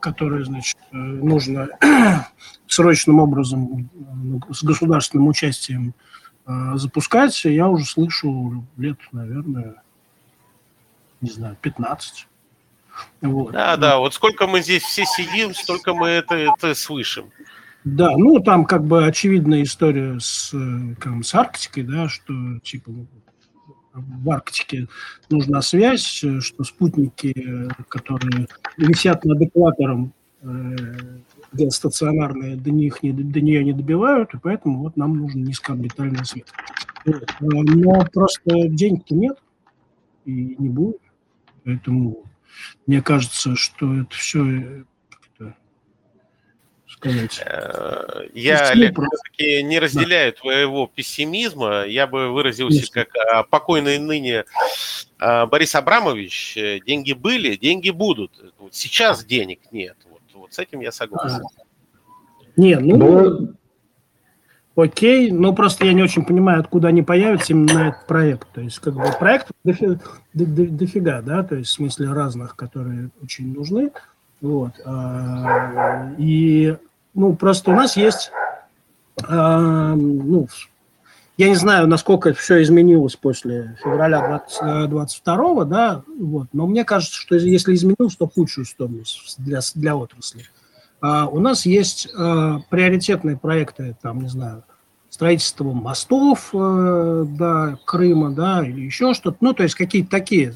которые, значит, нужно срочным образом с государственным участием э, запускать, я уже слышу лет, наверное, не знаю, 15. Вот. Да, да, вот сколько мы здесь все сидим, столько мы это, это слышим. Да, ну там как бы очевидная история с, как, с Арктикой, да, что типа в Арктике нужна связь, что спутники, которые висят над экватором, э, стационарные, до, них не, до нее не добивают, и поэтому вот нам нужен низкоорбитальный свет. Но просто денег-то нет и не будет. Поэтому мне кажется, что это все сказать. Э, я, Олег, все-таки не разделяю да. твоего пессимизма. Я бы выразился Конечно. как а, покойный ныне а, Борис Абрамович. Э, деньги были, деньги будут. Вот сейчас денег нет. Вот, вот с этим я согласен. А. Не, ну, Но... окей, но просто я не очень понимаю, откуда они появятся именно на этот проект. То есть, как бы проект дофига, да, то есть в смысле разных, которые очень нужны. Вот. И ну, просто у нас есть, э, ну, я не знаю, насколько все изменилось после февраля 2022, э, да, вот, но мне кажется, что если изменилось, то худшую сторону для, для отрасли. А у нас есть э, приоритетные проекты, там, не знаю, строительство мостов э, до Крыма, да, или еще что-то, ну, то есть какие-то такие,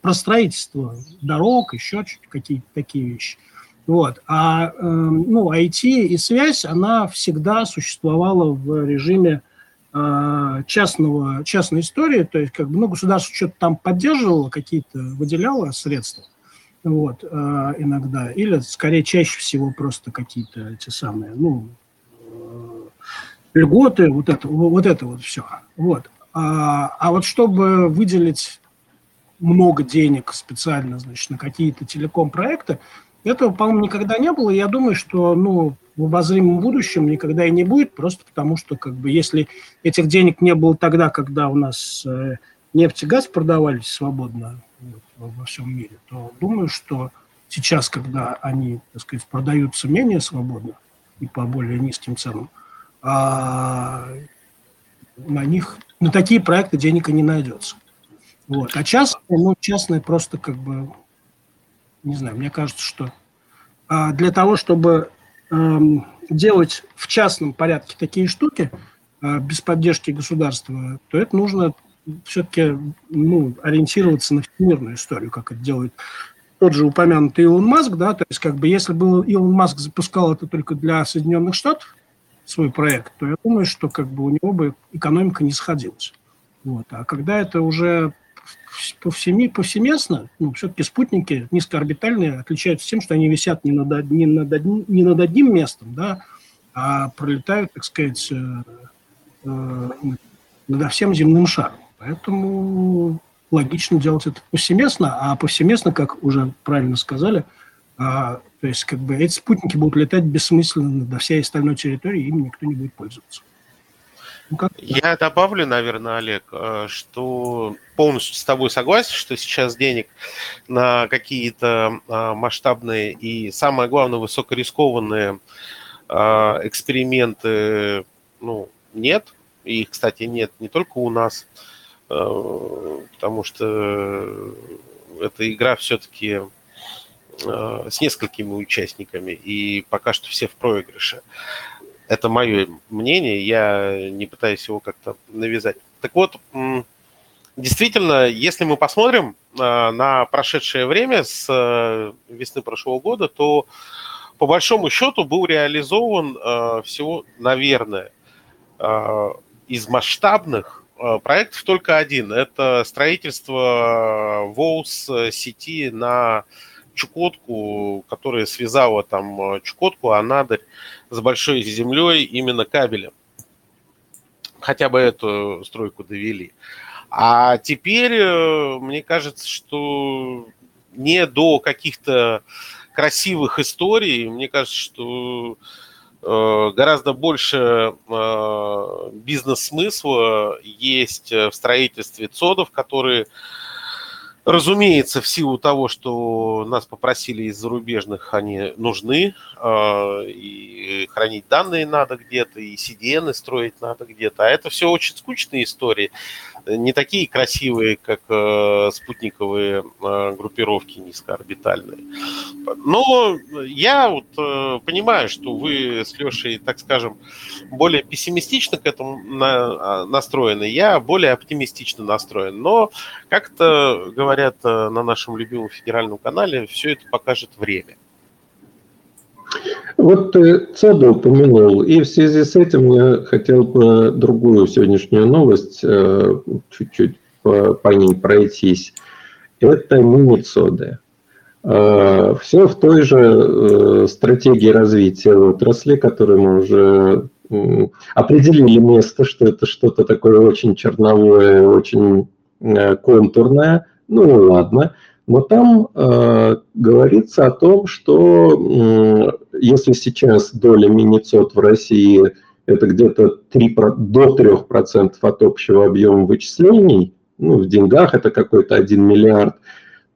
про строительство дорог, еще какие-то такие вещи – вот. А э, ну, IT и связь, она всегда существовала в режиме э, частного, частной истории, то есть как бы, ну, государство что-то там поддерживало, какие-то выделяло средства, вот, э, иногда, или скорее чаще всего просто какие-то эти самые, ну, льготы, вот это, вот это вот все. Вот. А, а вот чтобы выделить много денег специально, значит, на какие-то телеком-проекты, этого, по-моему, никогда не было. Я думаю, что ну, в обозримом будущем никогда и не будет, просто потому что как бы, если этих денег не было тогда, когда у нас э, нефть и газ продавались свободно вот, во всем мире, то думаю, что сейчас, когда они, так сказать, продаются менее свободно и по более низким ценам, а на них, на такие проекты денег и не найдется. Вот. А частные, ну, частные просто как бы не знаю, мне кажется, что а, для того, чтобы эм, делать в частном порядке такие штуки а, без поддержки государства, то это нужно все-таки ну, ориентироваться на всемирную историю, как это делает тот же упомянутый Илон Маск, да, то есть как бы если бы Илон Маск запускал это только для Соединенных Штатов, свой проект, то я думаю, что как бы у него бы экономика не сходилась. Вот. А когда это уже повсеместно, ну, все-таки спутники низкоорбитальные отличаются тем, что они висят не над, не над, одним, не над одним местом, да, а пролетают, так сказать, э, э, над всем земным шаром. Поэтому логично делать это повсеместно, а повсеместно, как уже правильно сказали, а, то есть как бы эти спутники будут летать бессмысленно над всей остальной территорией, им никто не будет пользоваться. Ну, Я добавлю, наверное, Олег, э, что полностью с тобой согласен, что сейчас денег на какие-то а, масштабные и, самое главное, высокорискованные а, эксперименты ну, нет. И их, кстати, нет не только у нас, э, потому что эта игра все-таки э, с несколькими участниками, и пока что все в проигрыше. Это мое мнение, я не пытаюсь его как-то навязать. Так вот, действительно, если мы посмотрим а, на прошедшее время с э, весны прошлого года, то по большому счету был реализован э, всего, наверное, э, из масштабных проектов только один. Это строительство ВОУС сети на Чукотку, которая связала там Чукотку, Анадырь с большой землей именно кабелем. Хотя бы эту стройку довели. А теперь, э, мне кажется, что не до каких-то красивых историй, мне кажется, что э, гораздо больше э, бизнес-смысла есть в строительстве цодов, которые Разумеется, в силу того, что нас попросили из зарубежных, они нужны, э, и хранить данные надо где-то, и CDN строить надо где-то. А это все очень скучные истории не такие красивые, как э, спутниковые э, группировки низкоорбитальные. Но я вот э, понимаю, что вы с Лешей, так скажем, более пессимистично к этому а, настроены, я более оптимистично настроен. Но, как-то говорят э, на нашем любимом федеральном канале, все это покажет время. Вот ты ЦОДа упомянул, и в связи с этим я хотел бы другую сегодняшнюю новость э, чуть-чуть по, по ней пройтись. Это мини-ЦОДы. Э, Все в той же стратегии развития отрасли, которую мы уже определили место, что это что-то такое очень черновое, очень контурное. Ну ладно. Но там э, говорится о том, что э, если сейчас доля миницот в России это где-то 3, до 3% от общего объема вычислений, ну, в деньгах это какой-то 1 миллиард,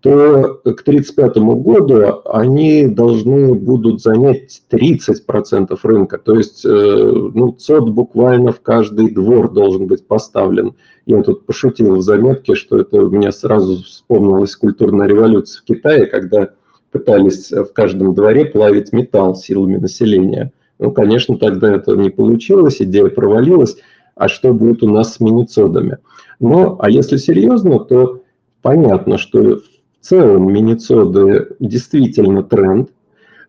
то к 1935 году они должны будут занять 30% рынка. То есть э, ну, ЦОД буквально в каждый двор должен быть поставлен. Я тут пошутил в заметке, что это у меня сразу вспомнилась культурная революция в Китае, когда пытались в каждом дворе плавить металл силами населения. Ну, конечно, тогда это не получилось, идея провалилась. А что будет у нас с миницодами? Но, а если серьезно, то понятно, что целом миницоды действительно тренд,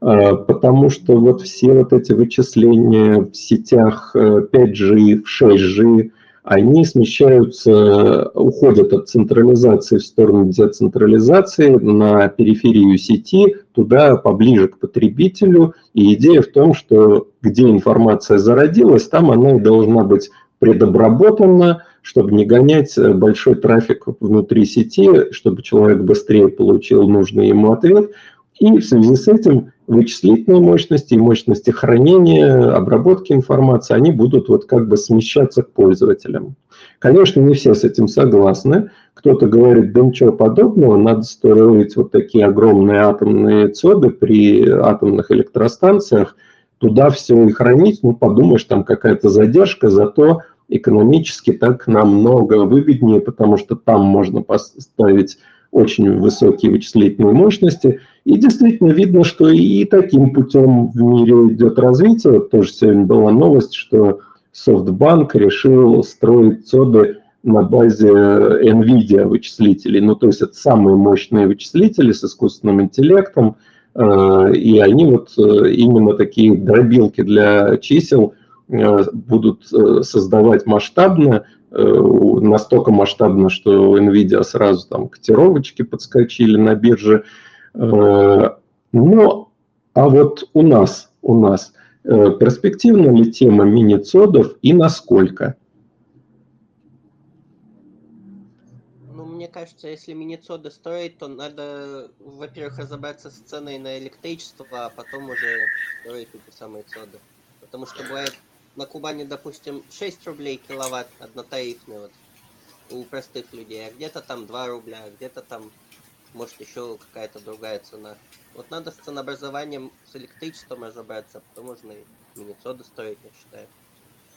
а, потому что вот все вот эти вычисления в сетях 5G, 6G, они смещаются, уходят от централизации в сторону децентрализации на периферию сети, туда поближе к потребителю. И идея в том, что где информация зародилась, там она должна быть предобработана, чтобы не гонять большой трафик внутри сети, чтобы человек быстрее получил нужный ему ответ. И в связи с этим вычислительные мощности и мощности хранения, обработки информации, они будут вот как бы смещаться к пользователям. Конечно, не все с этим согласны. Кто-то говорит, да ничего подобного, надо строить вот такие огромные атомные цоды при атомных электростанциях, туда все и хранить, ну подумаешь, там какая-то задержка, зато экономически так намного выгоднее, потому что там можно поставить очень высокие вычислительные мощности. И действительно видно, что и таким путем в мире идет развитие. Тоже сегодня была новость, что SoftBank решил строить цоды на базе NVIDIA вычислителей. Ну, то есть это самые мощные вычислители с искусственным интеллектом. Э, и они вот э, именно такие дробилки для чисел э, будут создавать масштабно, Э, настолько масштабно, что NVIDIA сразу там котировочки подскочили на бирже. Э, но, а вот у нас, у нас э, перспективна ли тема мини-цодов и насколько? Ну, мне кажется, если мини-цоды строить, то надо, во-первых, разобраться с ценой на электричество, а потом уже строить эти самые цоды. Потому что бывает на Кубани, допустим, 6 рублей киловатт однотарифный вот у простых людей, а где-то там 2 рубля, а где-то там, может, еще какая-то другая цена. Вот надо с ценообразованием, с электричеством разобраться, потом можно и мини-соды строить, я считаю.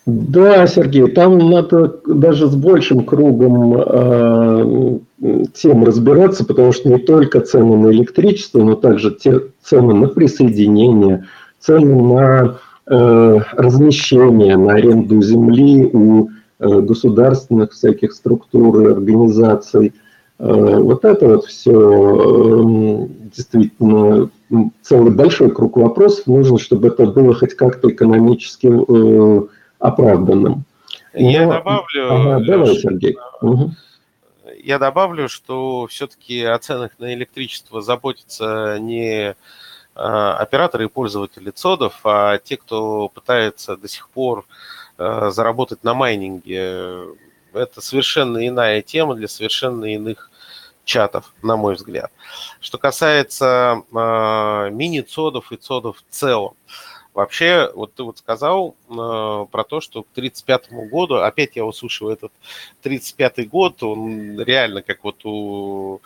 Да, Сергей, там надо даже с большим кругом э, тем разбираться, потому что не только цены на электричество, но также те цены на присоединение, цены на размещение на аренду земли у э, государственных всяких структур и организаций. Э, вот это вот все эм, действительно целый большой круг вопросов. Нужно, чтобы это было хоть как-то экономически оправданным. Я Но... добавлю... Ага, давай, Сергей. Угу. Я добавлю, что все-таки о ценах на электричество заботится не Э, операторы и пользователи цодов, а те, кто пытается до сих пор э, заработать на майнинге, это совершенно иная тема для совершенно иных чатов, на мой взгляд. Что касается э, мини-цодов и цодов в целом, Вообще, вот ты вот сказал э, про то, что к 1935 году, опять я услышал этот 1935 год, он реально как вот у,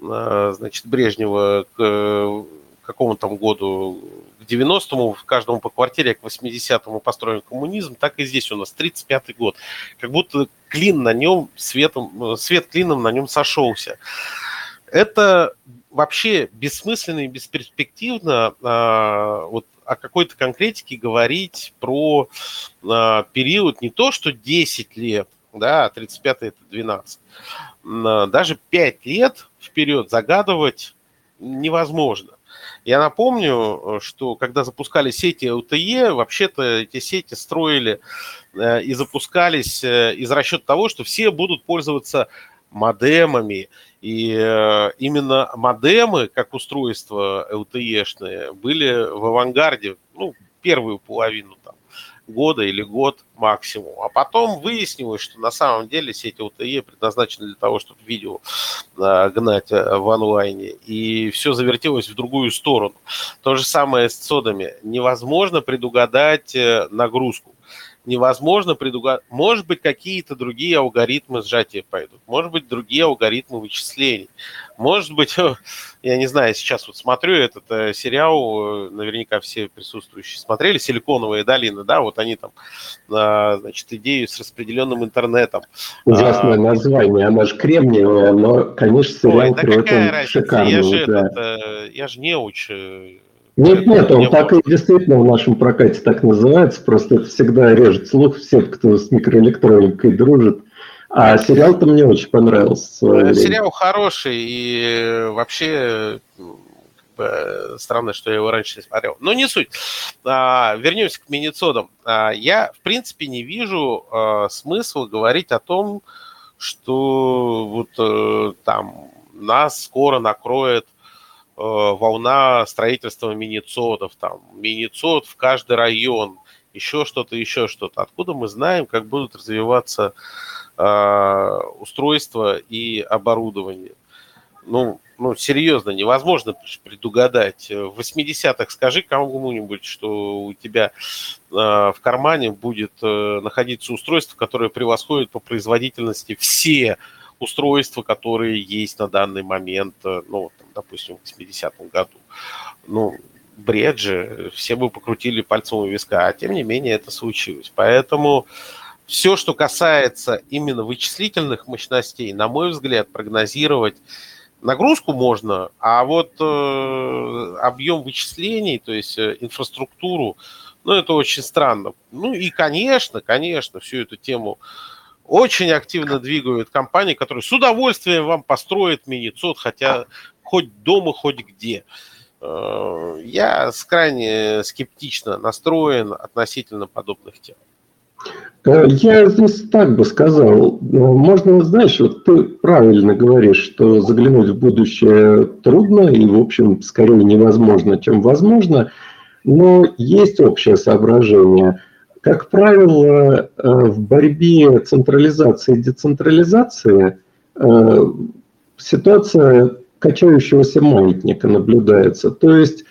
э, значит, Брежнева к какому там году, к 90-му, в каждому по квартире, а к 80-му построен коммунизм, так и здесь у нас 35-й год. Как будто клин на нем, светом, свет клином на нем сошелся. Это вообще бессмысленно и бесперспективно а, вот о какой-то конкретике говорить про а, период не то, что 10 лет, да, 35 это 12, а, даже 5 лет вперед загадывать невозможно. Я напомню, что когда запускали сети LTE, вообще-то эти сети строили э, и запускались э, из расчета того, что все будут пользоваться модемами. И э, именно модемы, как устройства LTE-шные, были в авангарде, ну, первую половину там, года или год максимум. А потом выяснилось, что на самом деле сеть LTE предназначена для того, чтобы видео э, гнать э, в онлайне. И все завертелось в другую сторону. То же самое с цодами. Невозможно предугадать э, нагрузку невозможно предугадать. Может быть, какие-то другие алгоритмы сжатия пойдут. Может быть, другие алгоритмы вычислений. Может быть, я не знаю, сейчас вот смотрю этот э, сериал, э, наверняка все присутствующие смотрели, «Силиконовые долины», да, вот они там, э, значит, идею с распределенным интернетом. Ужасное а, название, она же кремниевая, но, конечно, сериал Ой, да при этом шикарный. Я же, да. этот, э, я же не уч, нет, нет, он так и действительно в нашем прокате так называется, просто это всегда режет слух всех, кто с микроэлектроникой дружит. А сериал-то мне очень понравился. Ну, сериал хороший, и вообще странно, что я его раньше не смотрел. Но не суть. А, вернемся к миницодам. А, я, в принципе, не вижу а, смысла говорить о том, что вот э, там нас скоро накроет Э, волна строительства мини-цодов, там, мини-цод в каждый район, еще что-то, еще что-то. Откуда мы знаем, как будут развиваться э, устройства и оборудование? Ну, ну, серьезно, невозможно предугадать. В 80-х скажи кому-нибудь, что у тебя э, в кармане будет э, находиться устройство, которое превосходит по производительности все устройства, которые есть на данный момент, э, ну, там, допустим, в 80-м году. Ну, бред же, все бы покрутили пальцем у виска, а тем не менее это случилось. Поэтому все, что касается именно вычислительных мощностей, на мой взгляд, прогнозировать нагрузку можно, а вот э, объем вычислений, то есть э, инфраструктуру, ну, это очень странно. Ну и, конечно, конечно, всю эту тему очень активно двигают компании, которые с удовольствием вам построят мини-цод, хотя хоть дома, хоть где. Э, я крайне скептично настроен относительно подобных тем. Э, я здесь так бы сказал. Можно, знаешь, вот ты правильно говоришь, что заглянуть в будущее трудно и, в общем, скорее невозможно, чем возможно. Но есть общее соображение – как правило, э, в борьбе централизации и децентрализации э, ситуация качающегося маятника наблюдается. То есть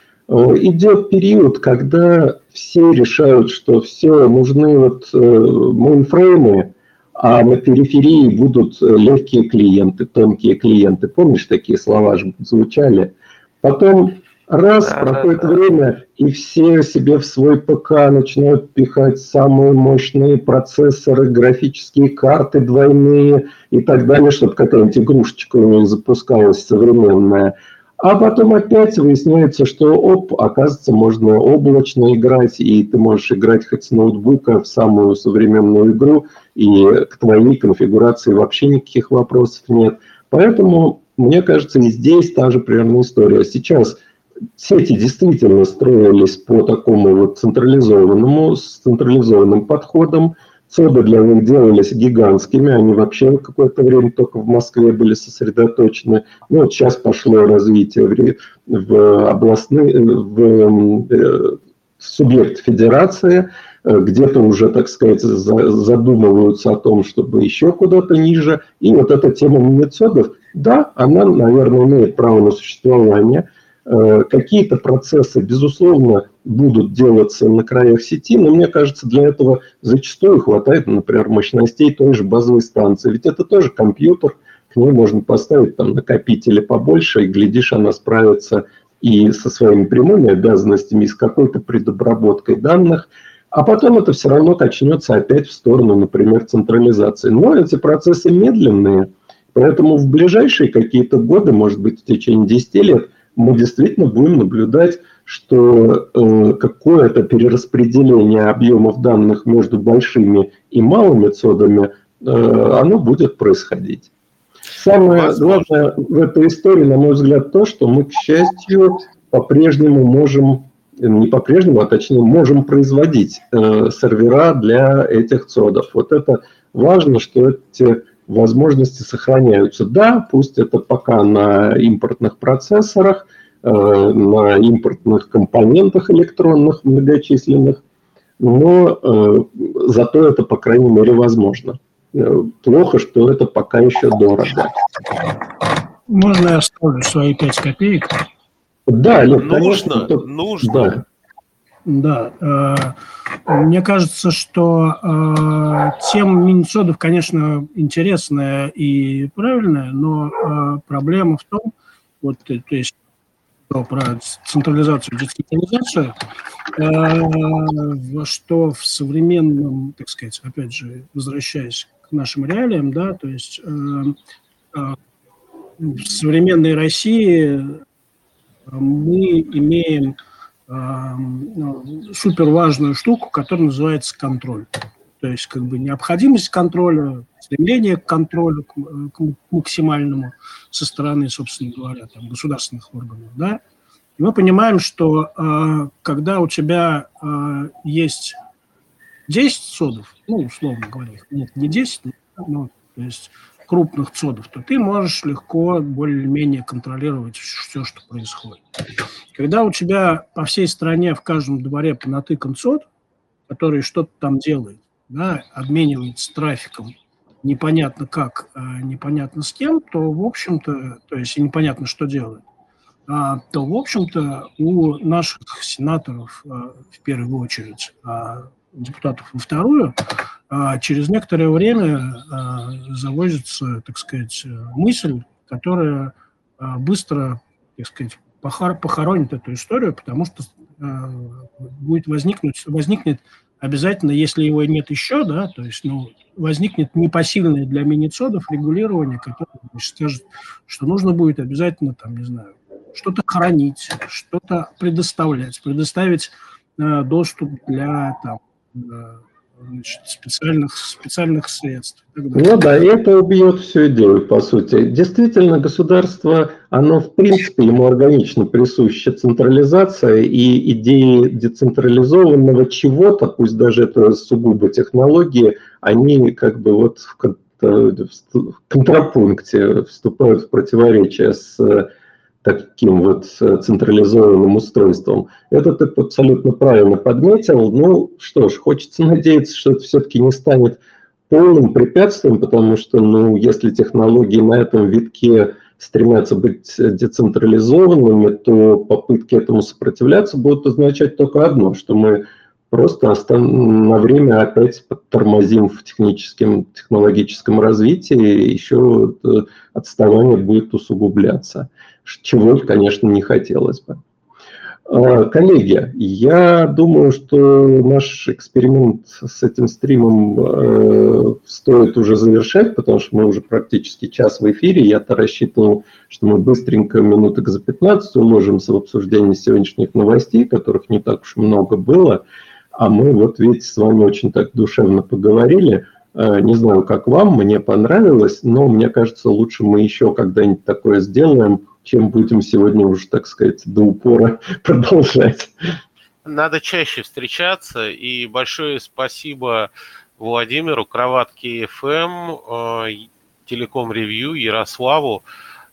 идет период, когда все решают, что все, нужны вот мейнфреймы, а на периферии будут легкие клиенты, тонкие клиенты. Помнишь, такие слова же звучали? Потом Раз, да, проходит да, да. время, и все себе в свой ПК начинают пихать самые мощные процессоры, графические карты двойные и так далее, чтобы какая-нибудь игрушечка у них запускалась современная. А потом опять выясняется, что, оп, оказывается, можно облачно играть, и ты можешь играть хоть с ноутбука в самую современную игру, и к твоей конфигурации вообще никаких вопросов нет. Поэтому, мне кажется, и здесь та же примерно история. Сейчас – сети действительно строились по такому вот централизованному, с централизованным подходом. Цоды для них делались гигантскими, они вообще какое-то время только в Москве были сосредоточены. Ну, вот сейчас пошло развитие в, в областные, в э, субъект федерации, где-то уже, так сказать, задумываются о том, чтобы еще куда-то ниже. И вот эта тема мини-цодов, да, она, наверное, имеет право на существование – Э, какие-то процессы, безусловно, будут делаться на краях сети, но мне кажется, для этого зачастую хватает, например, мощностей той же базовой станции. Ведь это тоже компьютер, к ней можно поставить там накопители побольше, и, глядишь, она справится и со своими прямыми обязанностями, и с какой-то предобработкой данных, а потом это все равно качнется опять в сторону, например, централизации. Но эти процессы медленные, поэтому в ближайшие какие-то годы, может быть, в течение 10 лет, мы действительно будем наблюдать, что э, какое-то перераспределение объемов данных между большими и малыми цодами, э, оно будет происходить. Самое Возможно. главное в этой истории, на мой взгляд, то, что мы, к счастью, по-прежнему можем, не по-прежнему, а точнее, можем производить э, сервера для этих цодов. Вот это важно, что эти возможности сохраняются. Да, пусть это пока на импортных процессорах, э, на импортных компонентах электронных многочисленных, но э, зато это, по крайней мере, возможно. Э, плохо, что это пока еще дорого. Можно я оставлю свои пять копеек? Да, Лев, нужно, конечно, нужно. Да. Да, э, мне кажется, что э, тема мини-содов, конечно, интересная и правильная, но э, проблема в том, вот, то есть про централизацию, децентрализацию, э, что в современном, так сказать, опять же, возвращаясь к нашим реалиям, да, то есть э, э, в современной России мы имеем ну, супер важную штуку, которая называется контроль. То есть как бы необходимость контроля, стремление к контролю, к, к максимальному со стороны, собственно говоря, там, государственных органов. Да? И мы понимаем, что э, когда у тебя э, есть 10 содов, ну, условно говоря, нет, не 10, но, то есть крупных цодов, то ты можешь легко более-менее контролировать все, что происходит. Когда у тебя по всей стране в каждом дворе понатыкан цод, который что-то там делает, да, обменивается трафиком, непонятно как, а непонятно с кем, то, в общем-то, то есть непонятно, что делает, а, то, в общем-то, у наших сенаторов а, в первую очередь, депутатов во вторую, через некоторое время завозится, так сказать, мысль, которая быстро, так сказать, похоронит эту историю, потому что будет возникнуть, возникнет обязательно, если его нет еще, да, то есть, ну, возникнет непосильное для миницодов регулирование, которое значит, скажет, что нужно будет обязательно, там, не знаю, что-то хранить, что-то предоставлять, предоставить э, доступ для там, значит, специальных, специальных средств. Ну да, это убьет всю идею, по сути. Действительно, государство, оно в принципе ему органично присуща централизация и идеи децентрализованного чего-то, пусть даже это сугубо технологии, они как бы вот в контрапункте вступают в противоречие с таким вот э, централизованным устройством. Это ты абсолютно правильно подметил. Ну что ж, хочется надеяться, что это все-таки не станет полным препятствием, потому что, ну, если технологии на этом витке стремятся быть децентрализованными, то попытки этому сопротивляться будут означать только одно, что мы просто на время опять тормозим в техническом, технологическом развитии, еще э, отставание будет усугубляться чего, конечно, не хотелось бы. А, коллеги, я думаю, что наш эксперимент с этим стримом э, стоит уже завершать, потому что мы уже практически час в эфире. Я-то рассчитывал, что мы быстренько минуток за 15 уложимся в обсуждение сегодняшних новостей, которых не так уж много было. А мы вот, видите, с вами очень так душевно поговорили. Э, не знаю, как вам, мне понравилось, но мне кажется, лучше мы еще когда-нибудь такое сделаем, чем будем сегодня уже, так сказать, до упора продолжать. Надо чаще встречаться, и большое спасибо Владимиру, Кроватке ФМ, э, Телеком Ревью, Ярославу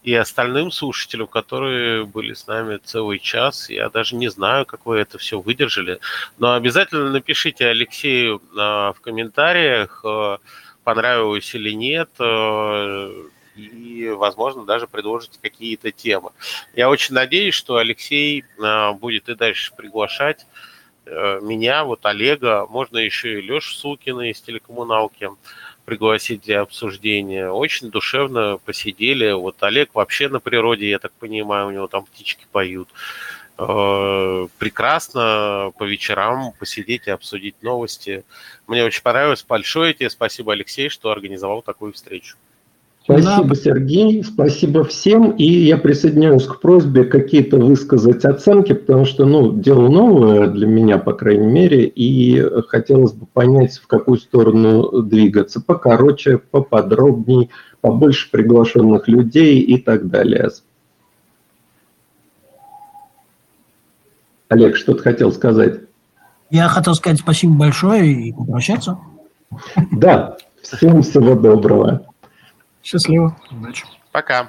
и остальным слушателям, которые были с нами целый час. Я даже не знаю, как вы это все выдержали, но обязательно напишите Алексею э, в комментариях, э, понравилось или нет и, возможно, даже предложите какие-то темы. Я очень надеюсь, что Алексей будет и дальше приглашать меня, вот Олега, можно еще и Лешу Сукина из телекоммуналки пригласить для обсуждения. Очень душевно посидели. Вот Олег вообще на природе, я так понимаю, у него там птички поют. Э, прекрасно по вечерам посидеть и обсудить новости. Мне очень понравилось. Большое тебе спасибо, Алексей, что организовал такую встречу. Спасибо, Сергей, спасибо всем. И я присоединяюсь к просьбе какие-то высказать оценки, потому что, ну, дело новое для меня, по крайней мере, и хотелось бы понять, в какую сторону двигаться. Покороче, поподробней, побольше приглашенных людей и так далее. Олег, что ты хотел сказать? Я хотел сказать спасибо большое и попрощаться. Да, всем всего доброго. Счастливо. Удачи. Пока.